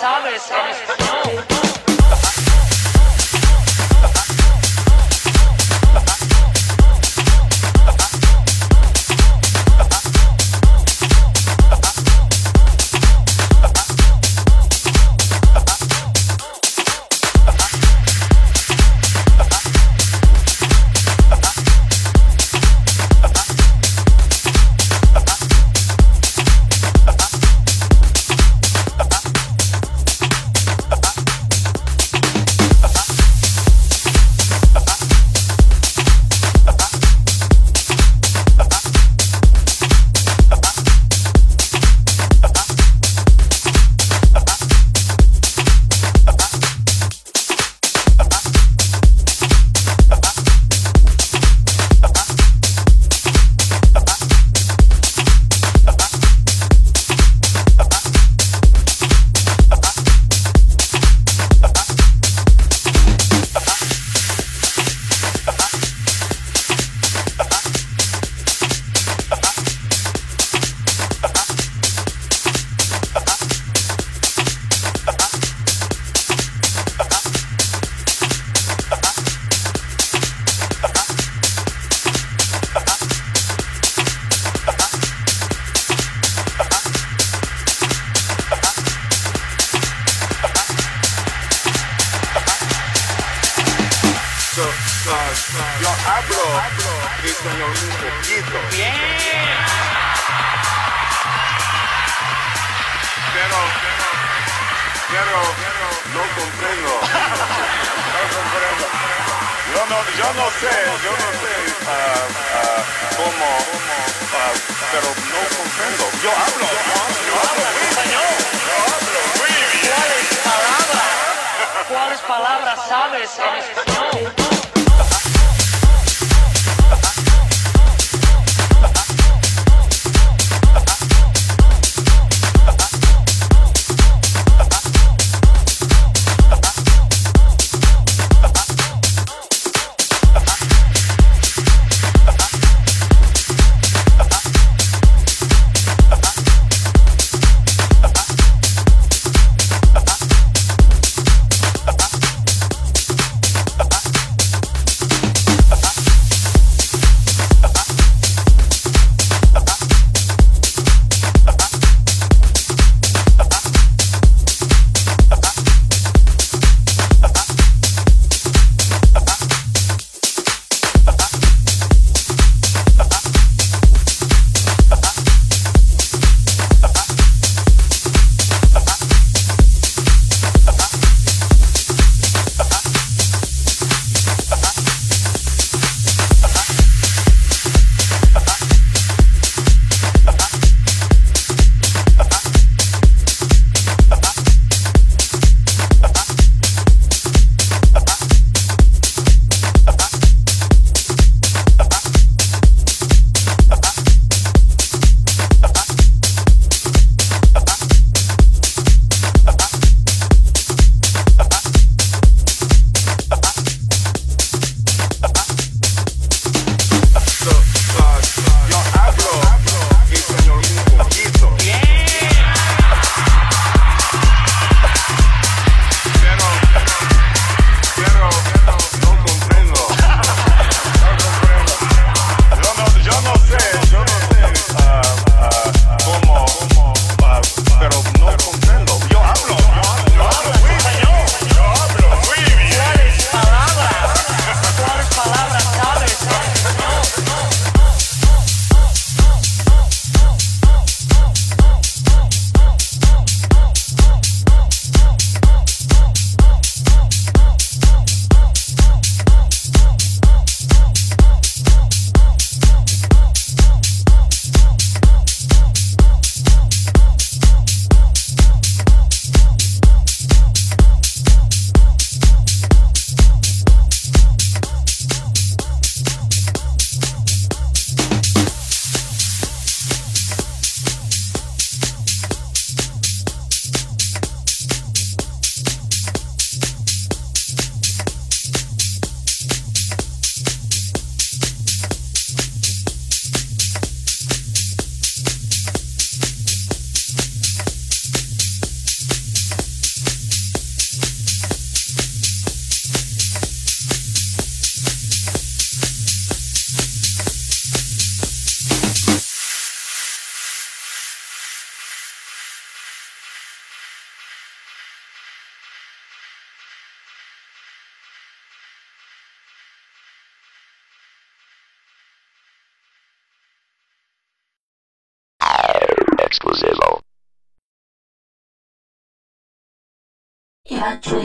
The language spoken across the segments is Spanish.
palabras sabes. en yo hablo español un poquito. Bien. Pero, pero, no comprendo. No comprendo. Yo no, yo no sé, yo no sé ah, ah, cómo, ah, pero no comprendo. Yo hablo, yo hablo Español. yo hablo muy bien. ¿Cuáles palabras? ¿Cuáles palabras sabes en español?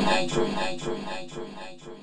hatred, hatred, hatred, hatred.